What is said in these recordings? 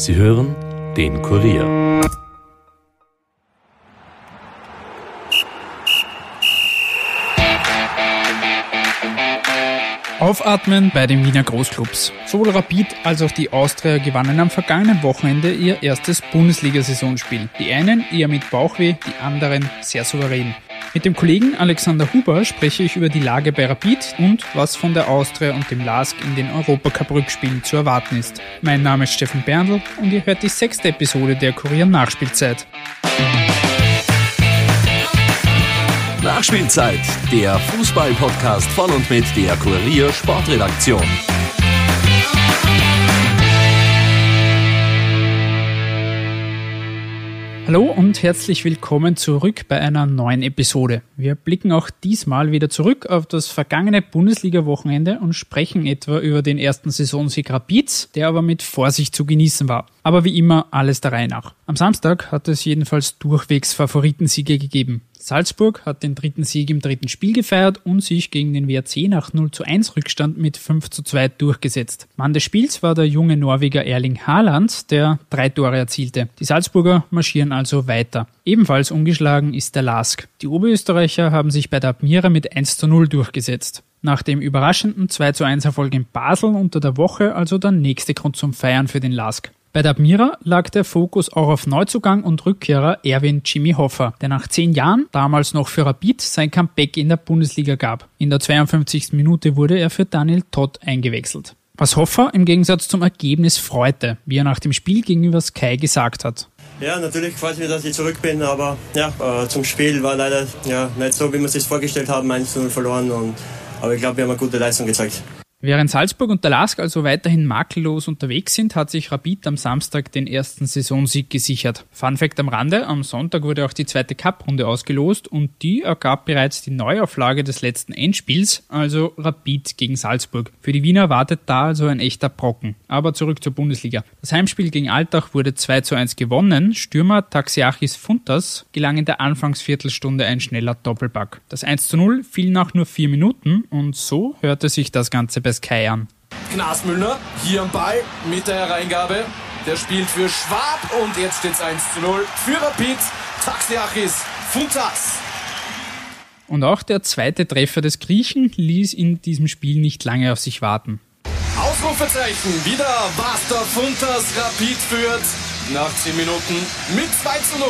Sie hören den Kurier. Aufatmen bei den Wiener Großclubs. Sowohl Rapid als auch die Austria gewannen am vergangenen Wochenende ihr erstes Bundesliga-Saisonspiel. Die einen eher mit Bauchweh, die anderen sehr souverän. Mit dem Kollegen Alexander Huber spreche ich über die Lage bei Rapid und was von der Austria und dem LASK in den Europacup-Rückspielen zu erwarten ist. Mein Name ist Steffen Berndl und ihr hört die sechste Episode der Kurier Nachspielzeit. Nachspielzeit, der Fußball-Podcast von und mit der Kurier Sportredaktion. Hallo und herzlich willkommen zurück bei einer neuen Episode. Wir blicken auch diesmal wieder zurück auf das vergangene Bundesliga-Wochenende und sprechen etwa über den ersten Saisonsieg Rapids, der aber mit Vorsicht zu genießen war. Aber wie immer alles der Reihe nach. Am Samstag hat es jedenfalls durchwegs Favoritensiege gegeben. Salzburg hat den dritten Sieg im dritten Spiel gefeiert und sich gegen den WRC nach 0 zu 1 Rückstand mit 5 zu 2 durchgesetzt. Mann des Spiels war der junge Norweger Erling Haaland, der drei Tore erzielte. Die Salzburger marschieren also weiter. Ebenfalls ungeschlagen ist der Lask. Die Oberösterreicher haben sich bei der Admira mit 1 zu 0 durchgesetzt. Nach dem überraschenden 2 zu 1 Erfolg in Basel unter der Woche also der nächste Grund zum Feiern für den Lask. Bei der Admira lag der Fokus auch auf Neuzugang und Rückkehrer Erwin Jimmy Hoffer, der nach zehn Jahren, damals noch für Rapid, sein Comeback in der Bundesliga gab. In der 52. Minute wurde er für Daniel Todd eingewechselt. Was Hoffer im Gegensatz zum Ergebnis freute, wie er nach dem Spiel gegenüber Sky gesagt hat. Ja, natürlich freut mich, dass ich zurück bin, aber ja, äh, zum Spiel war leider ja, nicht so, wie wir es sich vorgestellt haben, 1-0 verloren. Und, aber ich glaube, wir haben eine gute Leistung gezeigt. Während Salzburg und der Lask also weiterhin makellos unterwegs sind, hat sich Rapid am Samstag den ersten Saisonsieg gesichert. Fun Fact am Rande, am Sonntag wurde auch die zweite Cup-Runde ausgelost und die ergab bereits die Neuauflage des letzten Endspiels, also Rapid gegen Salzburg. Für die Wiener wartet da also ein echter Brocken. Aber zurück zur Bundesliga. Das Heimspiel gegen Altach wurde 2 zu 1 gewonnen. Stürmer Taxiachis Funtas gelang in der Anfangsviertelstunde ein schneller Doppelpack. Das 1 zu 0 fiel nach nur vier Minuten und so hörte sich das Ganze bei Sky an. Gnasmüllner hier am Ball mit der Hereingabe. Der spielt für Schwab und jetzt steht es 1 zu 0 für Rapid. Taxiachis Funtas. Und auch der zweite Treffer des Griechen ließ in diesem Spiel nicht lange auf sich warten. Ausrufezeichen, wieder Bastor Funtas, Rapid führt nach 10 Minuten mit 2 zu 0.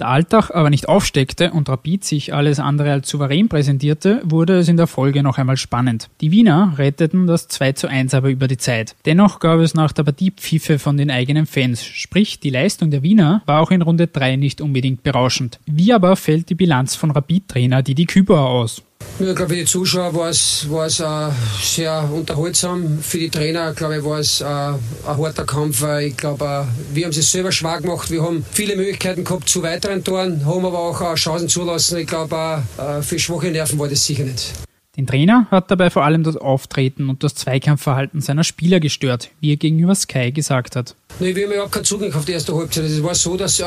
Da Altach aber nicht aufsteckte und Rapid sich alles andere als souverän präsentierte, wurde es in der Folge noch einmal spannend. Die Wiener retteten das 2 zu 1 aber über die Zeit. Dennoch gab es nach der Partie Pfiffe von den eigenen Fans, sprich die Leistung der Wiener war auch in Runde 3 nicht unbedingt berauschend. Wie aber fällt die Bilanz von Rapid-Trainer Didi Kübauer aus? Ja, glaube für die Zuschauer war es, war es äh, sehr unterhaltsam. Für die Trainer, glaube ich, war es äh, ein harter Kampf. Ich glaube, äh, wir haben es selber schwer gemacht. Wir haben viele Möglichkeiten gehabt zu weiteren Toren, haben aber auch äh, Chancen zulassen. Ich glaube, äh, für schwache Nerven war das sicher nicht. Den Trainer hat dabei vor allem das Auftreten und das Zweikampfverhalten seiner Spieler gestört, wie er gegenüber Sky gesagt hat. Nee, wir haben überhaupt keinen Zugang auf die erste Halbzeit. Es war so, dass äh, äh,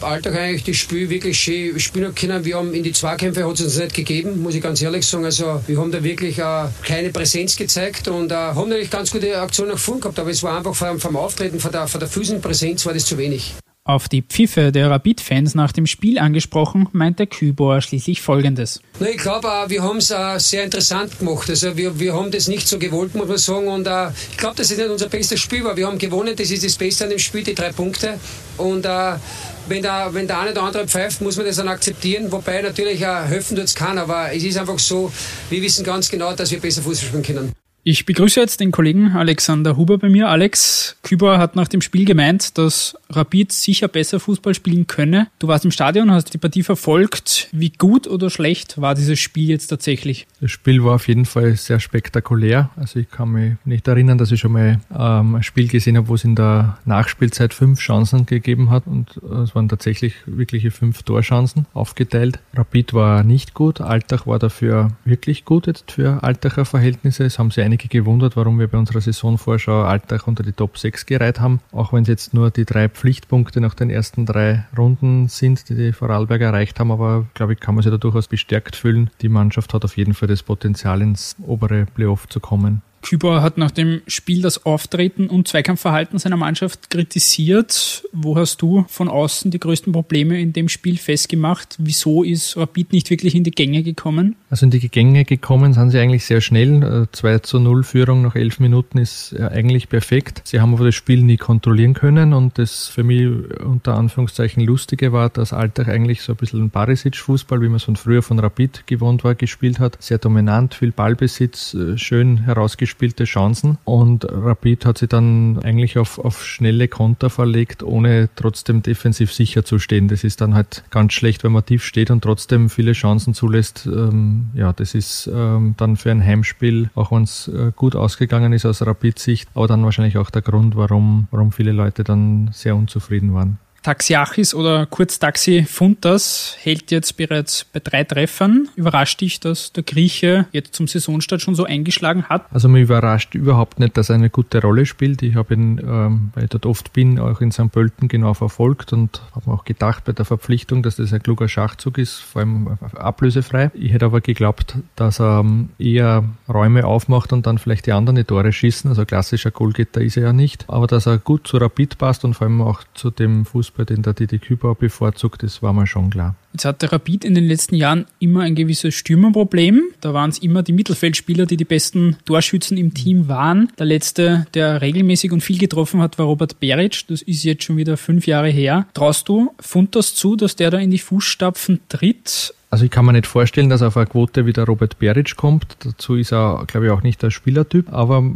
Alltag eigentlich das Spiel wirklich schön spielen können. Wir haben in die Zweikämpfe hat es uns nicht gegeben, muss ich ganz ehrlich sagen. Also wir haben da wirklich äh, keine Präsenz gezeigt und äh, haben natürlich ganz gute Aktionen nach vorn gehabt, aber es war einfach vom, vom Auftreten, von der, von der physischen Präsenz war das zu wenig. Auf die Pfiffe der Rapid-Fans nach dem Spiel angesprochen, meinte Kübauer schließlich Folgendes. Na, ich glaube, wir haben es sehr interessant gemacht. Also wir, wir haben das nicht so gewollt, muss man sagen. Und uh, ich glaube, dass es nicht unser bestes Spiel war. Wir haben gewonnen, das ist das Beste an dem Spiel, die drei Punkte. Und uh, wenn, der, wenn der eine oder andere pfeift, muss man das dann akzeptieren. Wobei natürlich uh, helfen tut es kann. Aber es ist einfach so, wir wissen ganz genau, dass wir besser Fußball spielen können. Ich begrüße jetzt den Kollegen Alexander Huber bei mir. Alex, Küber hat nach dem Spiel gemeint, dass Rapid sicher besser Fußball spielen könne. Du warst im Stadion, hast die Partie verfolgt. Wie gut oder schlecht war dieses Spiel jetzt tatsächlich? Das Spiel war auf jeden Fall sehr spektakulär. Also ich kann mich nicht erinnern, dass ich schon mal ähm, ein Spiel gesehen habe, wo es in der Nachspielzeit fünf Chancen gegeben hat und äh, es waren tatsächlich wirkliche fünf Torchancen aufgeteilt. Rapid war nicht gut, Altach war dafür wirklich gut jetzt für Altacher Verhältnisse. Es haben sie einige gewundert, warum wir bei unserer Saisonvorschau Alltag unter die Top 6 gereiht haben. Auch wenn es jetzt nur die drei Pflichtpunkte nach den ersten drei Runden sind, die die Vorarlberg erreicht haben. Aber glaube ich, kann man sich da durchaus bestärkt fühlen. Die Mannschaft hat auf jeden Fall das Potenzial, ins obere Playoff zu kommen. Kübauer hat nach dem Spiel das Auftreten und Zweikampfverhalten seiner Mannschaft kritisiert. Wo hast du von außen die größten Probleme in dem Spiel festgemacht? Wieso ist Rapid nicht wirklich in die Gänge gekommen? Also in die Gänge gekommen sind sie eigentlich sehr schnell. 2 äh, zu 0 Führung nach elf Minuten ist äh, eigentlich perfekt. Sie haben aber das Spiel nie kontrollieren können und das für mich unter Anführungszeichen Lustige war, dass Alltag eigentlich so ein bisschen ein Barisic-Fußball, wie man es von früher von Rapid gewohnt war, gespielt hat. Sehr dominant, viel Ballbesitz, äh, schön herausgespielt verspielte Chancen und Rapid hat sie dann eigentlich auf, auf schnelle Konter verlegt, ohne trotzdem defensiv sicher zu stehen. Das ist dann halt ganz schlecht, wenn man tief steht und trotzdem viele Chancen zulässt. Ähm, ja, das ist ähm, dann für ein Heimspiel, auch wenn es äh, gut ausgegangen ist aus Rapid-Sicht, aber dann wahrscheinlich auch der Grund, warum, warum viele Leute dann sehr unzufrieden waren. Taxiachis oder kurz Taxi Funtas hält jetzt bereits bei drei Treffern. Überrascht dich, dass der Grieche jetzt zum Saisonstart schon so eingeschlagen hat? Also mir überrascht überhaupt nicht, dass er eine gute Rolle spielt. Ich habe ihn, ähm, weil ich dort oft bin, auch in St. Pölten genau verfolgt und habe mir auch gedacht bei der Verpflichtung, dass das ein kluger Schachzug ist, vor allem ablösefrei. Ich hätte aber geglaubt, dass er ähm, eher Räume aufmacht und dann vielleicht die anderen Tore schießen. Also klassischer Goalgetter ist er ja nicht. Aber dass er gut zu Rapid passt und vor allem auch zu dem Fußball Fußball, den der Didi Kübauer bevorzugt, das war mir schon klar. Jetzt hat der Rapid in den letzten Jahren immer ein gewisses Stürmerproblem. Da waren es immer die Mittelfeldspieler, die die besten Torschützen im Team waren. Der letzte, der regelmäßig und viel getroffen hat, war Robert Beric. Das ist jetzt schon wieder fünf Jahre her. Traust du Funtas zu, dass der da in die Fußstapfen tritt? Also ich kann mir nicht vorstellen, dass auf eine Quote wie der Robert Beric kommt. Dazu ist er, glaube ich, auch nicht der Spielertyp. Aber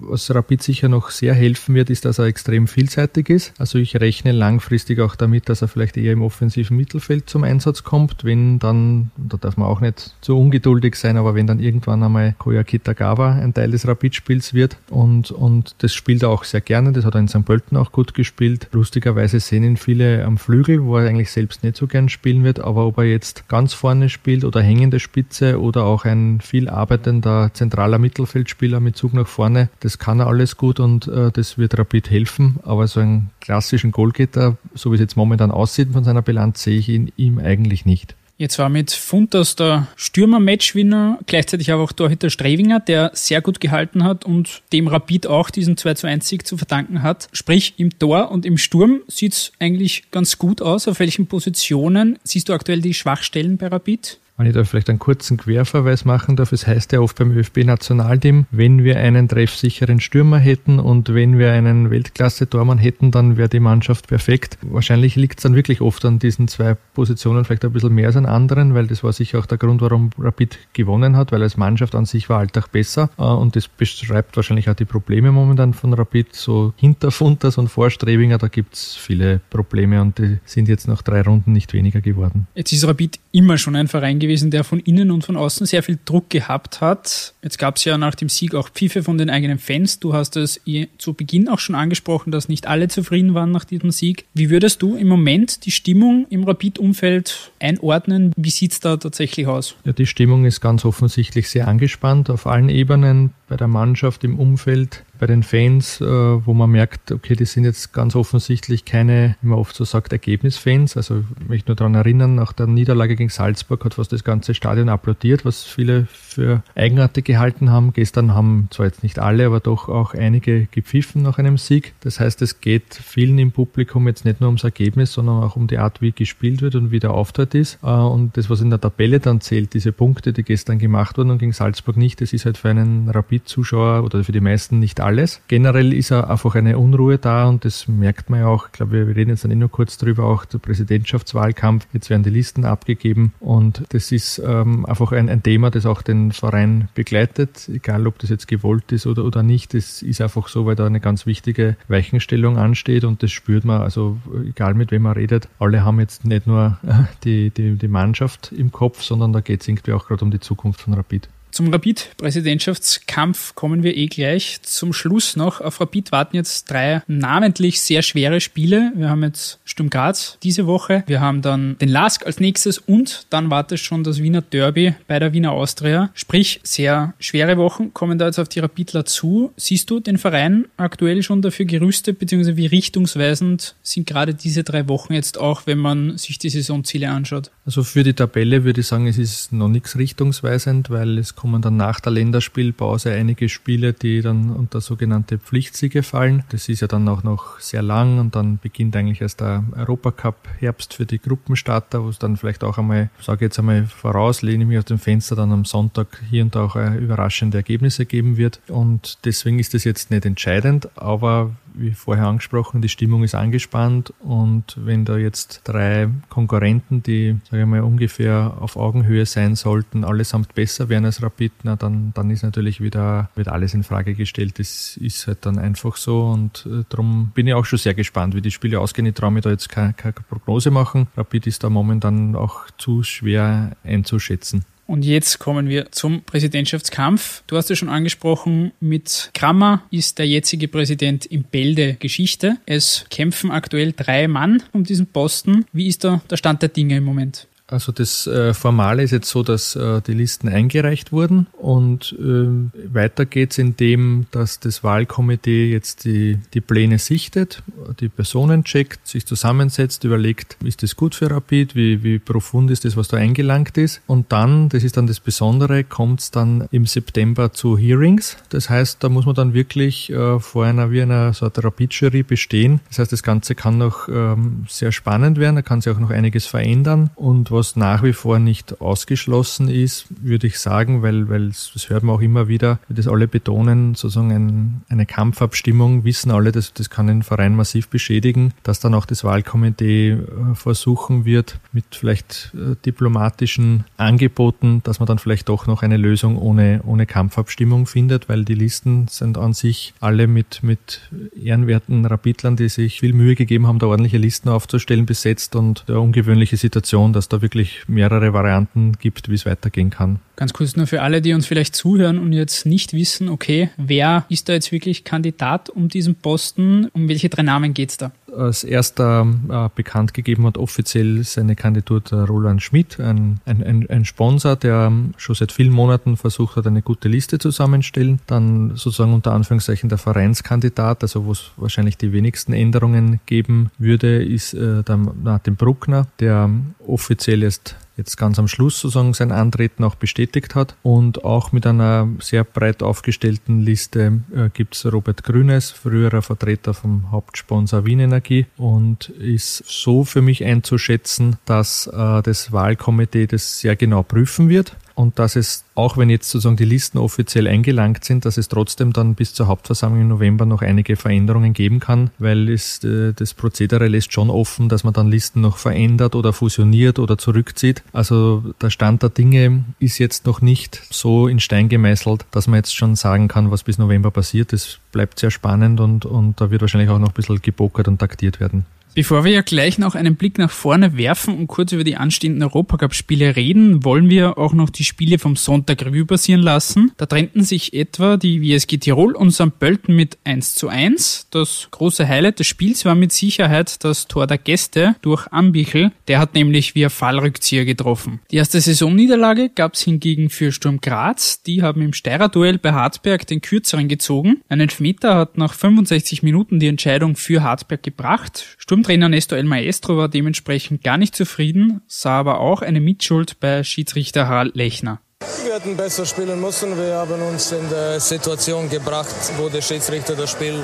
was Rapid sicher noch sehr helfen wird, ist, dass er extrem vielseitig ist. Also ich rechne langfristig auch damit, dass er vielleicht eher im offensiven Mittelfeld zum Einsatz kommt. Wenn dann, da darf man auch nicht zu ungeduldig sein, aber wenn dann irgendwann einmal Koya Kitagawa ein Teil des Rapid-Spiels wird und, und das spielt er auch sehr gerne. Das hat er in St. Pölten auch gut gespielt. Lustigerweise sehen ihn viele am Flügel, wo er eigentlich selbst nicht so gern spielen wird. Aber ob er jetzt ganz ganz vorne spielt oder hängende Spitze oder auch ein viel arbeitender zentraler Mittelfeldspieler mit Zug nach vorne. Das kann er alles gut und äh, das wird Rapid helfen. Aber so einen klassischen Goalgetter, so wie es jetzt momentan aussieht von seiner Bilanz, sehe ich in ihm eigentlich nicht. Jetzt war mit Funtas der Stürmer-Matchwinner, gleichzeitig aber auch Torhüter Strevinger, der sehr gut gehalten hat und dem Rapid auch diesen 2 zu 1 Sieg zu verdanken hat. Sprich, im Tor und im Sturm sieht's eigentlich ganz gut aus. Auf welchen Positionen siehst du aktuell die Schwachstellen bei Rapid? Wenn ich da vielleicht einen kurzen Querverweis machen darf, es heißt ja oft beim ÖFB-Nationalteam, wenn wir einen treffsicheren Stürmer hätten und wenn wir einen Weltklasse-Tormann hätten, dann wäre die Mannschaft perfekt. Wahrscheinlich liegt es dann wirklich oft an diesen zwei Positionen, vielleicht ein bisschen mehr als an anderen, weil das war sicher auch der Grund, warum Rapid gewonnen hat, weil als Mannschaft an sich war Alltag besser äh, und das beschreibt wahrscheinlich auch die Probleme momentan von Rapid, so hinter Funtas und vor Strebinger, da gibt es viele Probleme und die sind jetzt nach drei Runden nicht weniger geworden. Jetzt ist Rapid immer schon ein Verein gewesen, gewesen, der von innen und von außen sehr viel Druck gehabt hat. Jetzt gab es ja nach dem Sieg auch Pfiffe von den eigenen Fans. Du hast es zu Beginn auch schon angesprochen, dass nicht alle zufrieden waren nach diesem Sieg. Wie würdest du im Moment die Stimmung im Rapid-Umfeld einordnen? Wie sieht es da tatsächlich aus? Ja, die Stimmung ist ganz offensichtlich sehr angespannt auf allen Ebenen, bei der Mannschaft, im Umfeld bei den Fans, äh, wo man merkt, okay, die sind jetzt ganz offensichtlich keine, wie man oft so sagt, Ergebnisfans. Also ich möchte nur daran erinnern, nach der Niederlage gegen Salzburg hat fast das ganze Stadion applaudiert, was viele für eigenartig gehalten haben. Gestern haben zwar jetzt nicht alle, aber doch auch einige gepfiffen nach einem Sieg. Das heißt, es geht vielen im Publikum jetzt nicht nur ums Ergebnis, sondern auch um die Art, wie gespielt wird und wie der Auftritt ist. Äh, und das, was in der Tabelle dann zählt, diese Punkte, die gestern gemacht wurden und gegen Salzburg nicht, das ist halt für einen Rapid-Zuschauer oder für die meisten nicht alles. Generell ist einfach eine Unruhe da und das merkt man ja auch. Ich glaube, wir reden jetzt dann eh nur kurz drüber, auch der Präsidentschaftswahlkampf. Jetzt werden die Listen abgegeben und das ist ähm, einfach ein, ein, Thema, das auch den Verein begleitet, egal ob das jetzt gewollt ist oder, oder nicht. Das ist einfach so, weil da eine ganz wichtige Weichenstellung ansteht und das spürt man, also egal mit wem man redet, alle haben jetzt nicht nur die, die, die Mannschaft im Kopf, sondern da geht es irgendwie auch gerade um die Zukunft von Rapid. Zum Rapid-Präsidentschaftskampf kommen wir eh gleich. Zum Schluss noch. Auf Rapid warten jetzt drei namentlich sehr schwere Spiele. Wir haben jetzt Sturm Graz diese Woche. Wir haben dann den LASK als nächstes und dann wartet schon das Wiener Derby bei der Wiener Austria. Sprich, sehr schwere Wochen kommen da jetzt auf die Rapidler zu. Siehst du den Verein aktuell schon dafür gerüstet, beziehungsweise wie richtungsweisend sind gerade diese drei Wochen jetzt auch, wenn man sich die Saisonziele anschaut? Also für die Tabelle würde ich sagen, es ist noch nichts richtungsweisend, weil es kommen dann nach der Länderspielpause einige Spiele, die dann unter sogenannte Pflichtsiege fallen. Das ist ja dann auch noch sehr lang und dann beginnt eigentlich erst der Europacup Herbst für die Gruppenstarter, wo es dann vielleicht auch einmal, sage jetzt einmal voraus, lehne ich mich aus dem Fenster, dann am Sonntag hier und da auch überraschende Ergebnisse geben wird. Und deswegen ist das jetzt nicht entscheidend, aber wie vorher angesprochen, die Stimmung ist angespannt und wenn da jetzt drei Konkurrenten, die, sage ich mal, ungefähr auf Augenhöhe sein sollten, allesamt besser wären als Rapid, na, dann, dann ist natürlich wieder, wird alles in Frage gestellt. Das ist halt dann einfach so und äh, darum bin ich auch schon sehr gespannt, wie die Spiele ausgehen. Ich traue mir da jetzt keine, keine Prognose machen. Rapid ist da momentan auch zu schwer einzuschätzen. Und jetzt kommen wir zum Präsidentschaftskampf. Du hast ja schon angesprochen, mit Krammer ist der jetzige Präsident im Bälde Geschichte. Es kämpfen aktuell drei Mann um diesen Posten. Wie ist da der Stand der Dinge im Moment? Also das äh, Formale ist jetzt so, dass äh, die Listen eingereicht wurden und äh, weiter geht's in dem, dass das Wahlkomitee jetzt die, die Pläne sichtet, die Personen checkt, sich zusammensetzt, überlegt, ist das gut für Rapid, wie, wie profund ist das, was da eingelangt ist und dann, das ist dann das Besondere, kommt's dann im September zu Hearings. Das heißt, da muss man dann wirklich äh, vor einer wie einer so einer Rapid-Jury bestehen. Das heißt, das Ganze kann noch ähm, sehr spannend werden, da kann sich auch noch einiges verändern und was was nach wie vor nicht ausgeschlossen ist, würde ich sagen, weil, weil das hört man auch immer wieder, wie das alle betonen, sozusagen ein, eine Kampfabstimmung, wissen alle, dass das kann den Verein massiv beschädigen, dass dann auch das Wahlkomitee äh, versuchen wird, mit vielleicht äh, diplomatischen Angeboten, dass man dann vielleicht doch noch eine Lösung ohne, ohne Kampfabstimmung findet, weil die Listen sind an sich alle mit, mit ehrenwerten Rapidlern, die sich viel Mühe gegeben haben, da ordentliche Listen aufzustellen, besetzt und eine ungewöhnliche Situation, dass da wirklich wirklich mehrere Varianten gibt, wie es weitergehen kann. Ganz kurz nur für alle, die uns vielleicht zuhören und jetzt nicht wissen, okay, wer ist da jetzt wirklich Kandidat um diesen Posten? Um welche drei Namen geht es da? Als erster äh, bekannt gegeben hat offiziell seine Kandidatur Roland Schmidt, ein, ein, ein, Sponsor, der schon seit vielen Monaten versucht hat, eine gute Liste zusammenstellen. Dann sozusagen unter Anführungszeichen der Vereinskandidat, also wo es wahrscheinlich die wenigsten Änderungen geben würde, ist äh, der Martin Bruckner, der offiziell erst jetzt ganz am Schluss sozusagen sein Antreten auch bestätigt hat. Und auch mit einer sehr breit aufgestellten Liste äh, gibt es Robert Grünes, früherer Vertreter vom Hauptsponsor Wien Energie und ist so für mich einzuschätzen, dass äh, das Wahlkomitee das sehr genau prüfen wird und dass es, auch wenn jetzt sozusagen die Listen offiziell eingelangt sind, dass es trotzdem dann bis zur Hauptversammlung im November noch einige Veränderungen geben kann, weil es, äh, das Prozedere lässt schon offen, dass man dann Listen noch verändert oder fusioniert oder zurückzieht. Also der Stand der Dinge ist jetzt noch nicht so in Stein gemeißelt, dass man jetzt schon sagen kann, was bis November passiert. Es bleibt sehr spannend und, und da wird wahrscheinlich auch noch ein bisschen gebokert und taktiert werden. Bevor wir ja gleich noch einen Blick nach vorne werfen und kurz über die anstehenden Europacup-Spiele reden, wollen wir auch noch die Spiele vom Sonntag Revue passieren lassen. Da trennten sich etwa die WSG Tirol und St. Pölten mit 1 zu 1. Das große Highlight des Spiels war mit Sicherheit das Tor der Gäste durch Ambichel. Der hat nämlich via Fallrückzieher getroffen. Die erste Saisonniederlage gab es hingegen für Sturm Graz. Die haben im Steirer-Duell bei Hartberg den kürzeren gezogen. Ein Elfmeter hat nach 65 Minuten die Entscheidung für Hartberg gebracht. Sturm Sturmtrainer Nesto El Maestro war dementsprechend gar nicht zufrieden, sah aber auch eine Mitschuld bei Schiedsrichter Harald Lechner. Wir hätten besser spielen müssen. Wir haben uns in der Situation gebracht, wo der Schiedsrichter das Spiel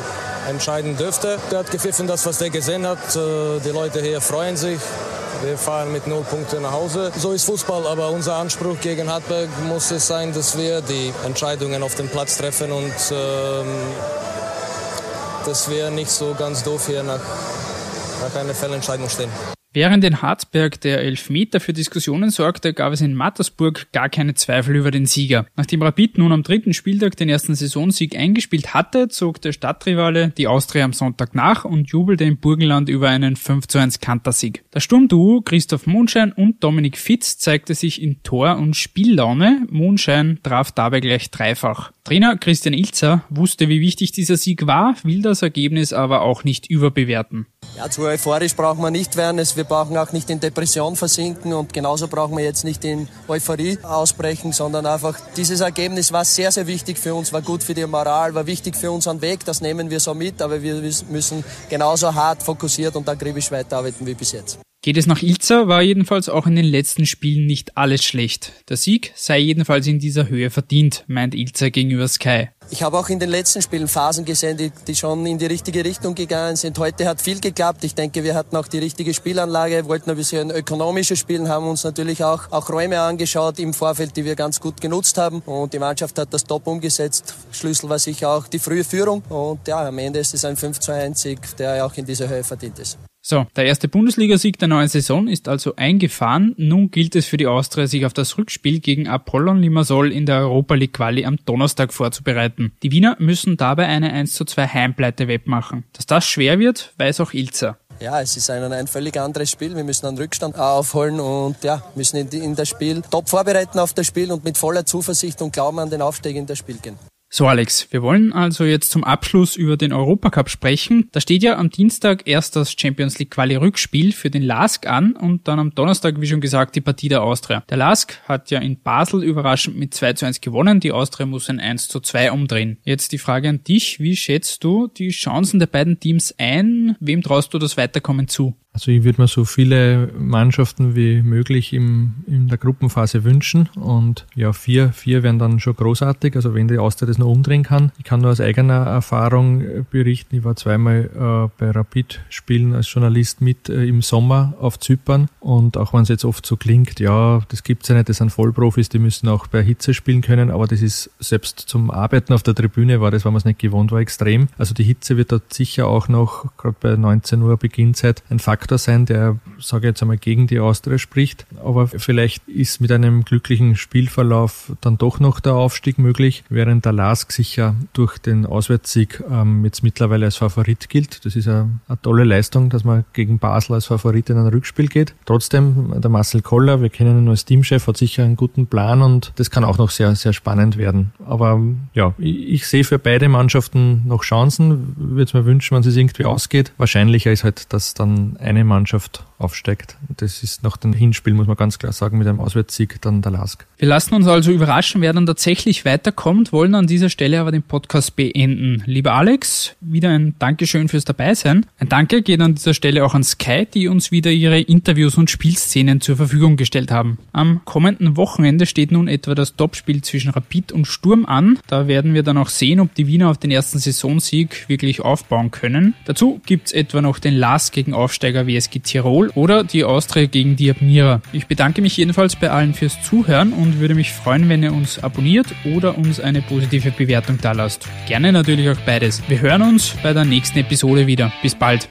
entscheiden dürfte. Der hat gepfiffen, das, was der gesehen hat. Äh, die Leute hier freuen sich. Wir fahren mit null Punkten nach Hause. So ist Fußball, aber unser Anspruch gegen Hartberg muss es sein, dass wir die Entscheidungen auf dem Platz treffen und ähm, dass wir nicht so ganz doof hier nach nach einer Fellentscheidung stehen. Während in Harzberg der Elfmeter für Diskussionen sorgte, gab es in Mattersburg gar keine Zweifel über den Sieger. Nachdem Rapid nun am dritten Spieltag den ersten Saisonsieg eingespielt hatte, zog der Stadtrivale die Austria am Sonntag nach und jubelte im Burgenland über einen 5 zu 1 Kantersieg. Das Sturmduo Christoph Mondschein und Dominik Fitz zeigte sich in Tor- und Spiellaune. Mondschein traf dabei gleich dreifach. Trainer Christian Ilzer wusste, wie wichtig dieser Sieg war, will das Ergebnis aber auch nicht überbewerten. Ja, zu euphorisch brauchen wir nicht werden. Wir brauchen auch nicht in Depression versinken und genauso brauchen wir jetzt nicht in Euphorie ausbrechen, sondern einfach dieses Ergebnis war sehr, sehr wichtig für uns, war gut für die Moral, war wichtig für unseren Weg. Das nehmen wir so mit, aber wir müssen genauso hart fokussiert und akribisch weiterarbeiten wie bis jetzt. Geht es nach Ilza, war jedenfalls auch in den letzten Spielen nicht alles schlecht. Der Sieg sei jedenfalls in dieser Höhe verdient, meint Ilza gegenüber Sky. Ich habe auch in den letzten Spielen Phasen gesehen, die, die schon in die richtige Richtung gegangen sind. Heute hat viel geklappt. Ich denke, wir hatten auch die richtige Spielanlage, wollten ein bisschen ökonomisches Spielen, haben uns natürlich auch, auch Räume angeschaut im Vorfeld, die wir ganz gut genutzt haben. Und die Mannschaft hat das top umgesetzt. Schlüssel war sicher auch die frühe Führung. Und ja, am Ende ist es ein 5 zu 1 Sieg, der auch in dieser Höhe verdient ist. So, der erste Bundesligasieg der neuen Saison ist also eingefahren. Nun gilt es für die Austria, sich auf das Rückspiel gegen Apollon Limassol in der Europa League Quali am Donnerstag vorzubereiten. Die Wiener müssen dabei eine 1 zu 2 Heimpleite wettmachen. Dass das schwer wird, weiß auch Ilza. Ja, es ist ein, ein völlig anderes Spiel. Wir müssen einen Rückstand aufholen und ja, müssen in, in das Spiel top vorbereiten auf das Spiel und mit voller Zuversicht und Glauben an den Aufstieg in das Spiel gehen. So Alex, wir wollen also jetzt zum Abschluss über den Europacup sprechen. Da steht ja am Dienstag erst das Champions League Quali Rückspiel für den LASK an und dann am Donnerstag, wie schon gesagt, die Partie der Austria. Der LASK hat ja in Basel überraschend mit 2 zu 1 gewonnen, die Austria muss ein 1 zu 2 umdrehen. Jetzt die Frage an dich, wie schätzt du die Chancen der beiden Teams ein? Wem traust du das Weiterkommen zu? Also ich würde mir so viele Mannschaften wie möglich im, in der Gruppenphase wünschen. Und ja, vier, vier wären dann schon großartig, also wenn die Austria das noch umdrehen kann. Ich kann nur aus eigener Erfahrung berichten, ich war zweimal äh, bei Rapid spielen als Journalist mit äh, im Sommer auf Zypern. Und auch wenn es jetzt oft so klingt, ja, das gibt's ja nicht, das sind Vollprofis, die müssen auch bei Hitze spielen können, aber das ist selbst zum Arbeiten auf der Tribüne war das, wenn man es nicht gewohnt war, extrem. Also die Hitze wird dort sicher auch noch, gerade bei 19 Uhr Beginnzeit, ein Faktor Faktor sein, der, sage ich jetzt einmal, gegen die Austria spricht. Aber vielleicht ist mit einem glücklichen Spielverlauf dann doch noch der Aufstieg möglich, während der LASK sicher durch den Auswärtssieg ähm, jetzt mittlerweile als Favorit gilt. Das ist eine, eine tolle Leistung, dass man gegen Basel als Favorit in ein Rückspiel geht. Trotzdem, der Marcel Koller, wir kennen ihn als Teamchef, hat sicher einen guten Plan und das kann auch noch sehr, sehr spannend werden. Aber ja, ich, ich sehe für beide Mannschaften noch Chancen. Würde es mir wünschen, wenn es irgendwie ausgeht. Wahrscheinlicher ist halt, dass dann ein eine Mannschaft aufsteigt. Das ist nach dem Hinspiel, muss man ganz klar sagen, mit einem Auswärtssieg dann der Lask. Wir lassen uns also überraschen, wer dann tatsächlich weiterkommt, wollen an dieser Stelle aber den Podcast beenden. Lieber Alex, wieder ein Dankeschön fürs Dabeisein. Ein Danke geht an dieser Stelle auch an Sky, die uns wieder ihre Interviews und Spielszenen zur Verfügung gestellt haben. Am kommenden Wochenende steht nun etwa das Topspiel zwischen Rapid und Sturm an. Da werden wir dann auch sehen, ob die Wiener auf den ersten Saisonsieg wirklich aufbauen können. Dazu gibt's etwa noch den Lask gegen Aufsteiger WSG Tirol oder die Austria gegen die Admira. Ich bedanke mich jedenfalls bei allen fürs Zuhören und würde mich freuen, wenn ihr uns abonniert oder uns eine positive Bewertung da lasst. Gerne natürlich auch beides. Wir hören uns bei der nächsten Episode wieder. Bis bald.